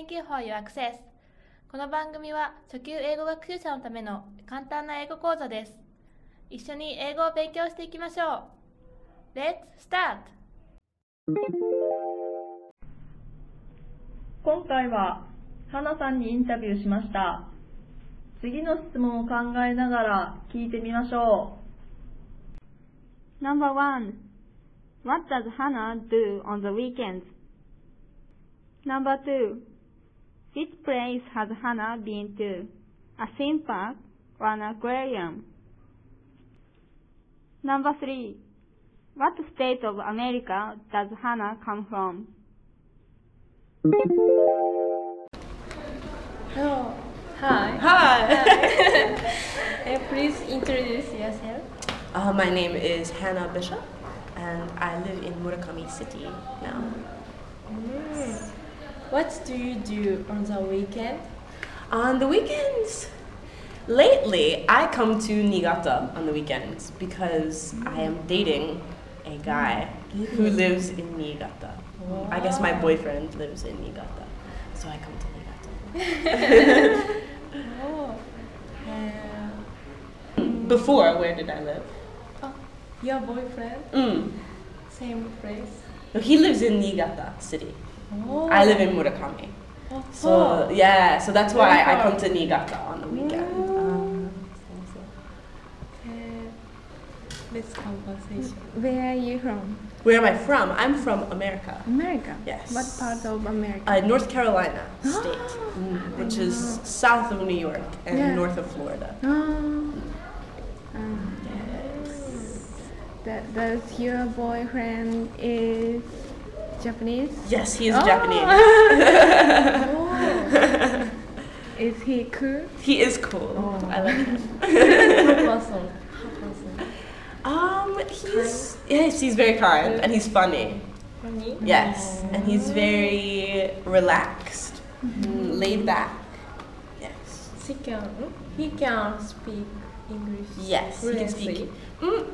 Thank you for your access. この番組は初級英語学習者のための簡単な英語講座です。一緒に英語を勉強していきましょう。Let's start! 今回は花さんにインタビューしました次の質問を考えながら聞いてみましょう Number one, what does Hannah do on the weekends? Number two, which place has Hannah been to? A theme park or an aquarium? Number three, what state of America does Hannah come from? Hello. Hi. Hi. Uh, please introduce yourself. uh, my name is Hannah Bishop, and I live in Murakami City now. What do you do on the weekend? On the weekends, lately, I come to Niigata on the weekends because I am dating a guy who lives in Niigata. I guess my boyfriend lives in Niigata, so I come to Niigata. Oh. Uh, Before, where did I live? oh, your boyfriend? Mm. Same place? No, he lives in Niigata City. Oh. I live in Murakami. Oh. So yeah, so that's why Very I come to Niigata on the weekend. Um, Uh, let's conversation. Where are you from? where am I from? I'm from America. America. Yes. What part of America? Uh, North Carolina State, mm, which is south of New York and Yeah. north of Florida. oh. Um, that, does your boyfriend is Japanese? Yes, he is Oh. Japanese. Is he cool? He is cool. Oh. I like him. How person? Um, he's yes, he's very kind and he's funny. Funny? Yes, and he's very relaxed, mm, laid back. Yes. He can, he can speak English. Yes, he can speak mm,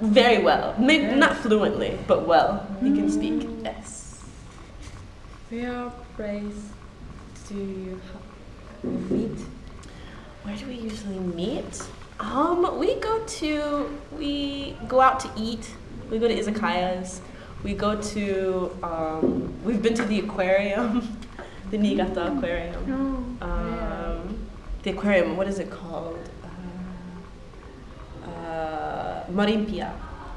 very well. Maybe Yeah. not fluently, but well. He can speak. Yes. Where place do you meet? Where do we usually meet? Um, we go to we go out to eat. We go to izakayas. We go to um, we've been to the aquarium, the Niigata Aquarium. Oh. Um, the aquarium. What is it called? Marinepia.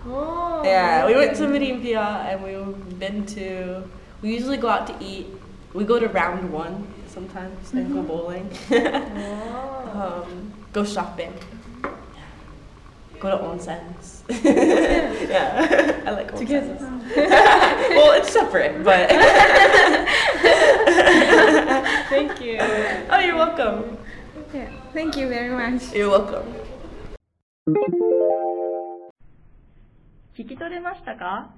Oh. Yeah, we went to Marinepia and we've been to. We usually go out to eat. We go to round one sometimes and go bowling. Oh. um, go shopping. Go to onsens. yeah, I like Together. onsens. well, it's separate, but. Thank you. oh, you're welcome. Yeah. Thank you very much. You're welcome. う聞き取れましたか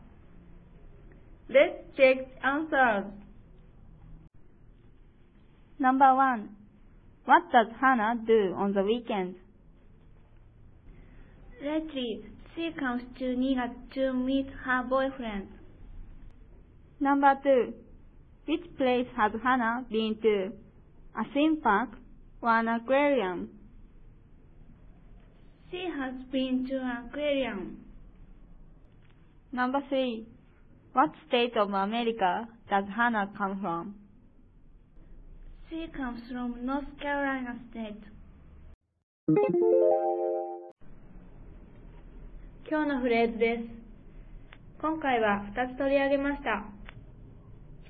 Let's check answers Number one, what does Hannah do on the weekends? Lately, she comes to Niigata to meet her boyfriend. Number two, which place has Hannah been to? A theme park or an aquarium? She has been to an aquarium. Number three, what state of America does Hannah come from? She comes from North Carolina State. 今日のフレーズです。今回は2つ取り上げました。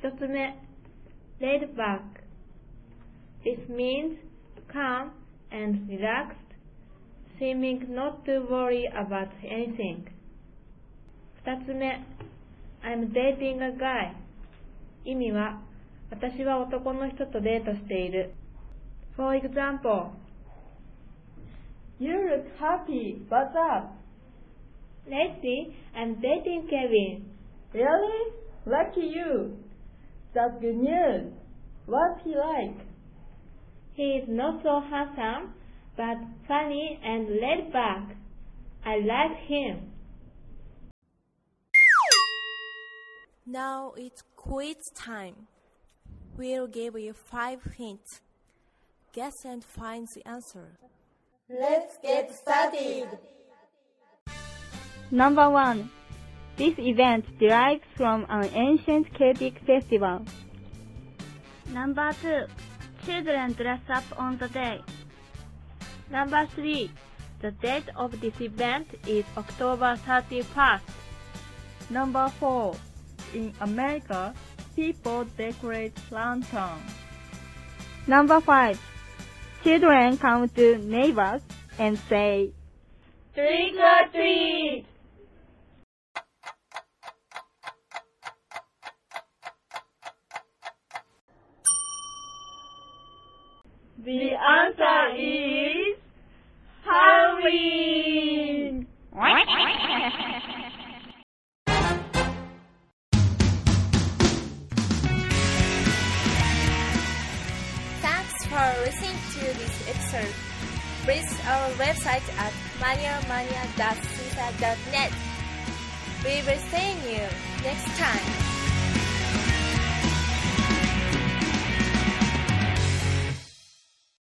1つ目、laid back. This means calm and relaxed, seeming not to worry about anything. 2つ目、I'm dating a guy. 意味は、私は男の人とデートしている。For example, You look happy. What's up? lately I'm dating Kevin. Really? Lucky you. That's good news. What's he like? He is not so handsome, but funny and laid back. I like him. Now it's quiz time. We'll give you five hints. Guess and find the answer. Let's get started. Number 1. This event derives from an ancient Celtic festival. Number 2. Children dress up on the day. Number 3. The date of this event is October 31st. Number 4. In America, people decorate lanterns. Number 5. Children come to neighbors and say, Trick or treat! The answer is Halloween! Episode. Visit our website at maniamania.caesar.net. We will see you next time.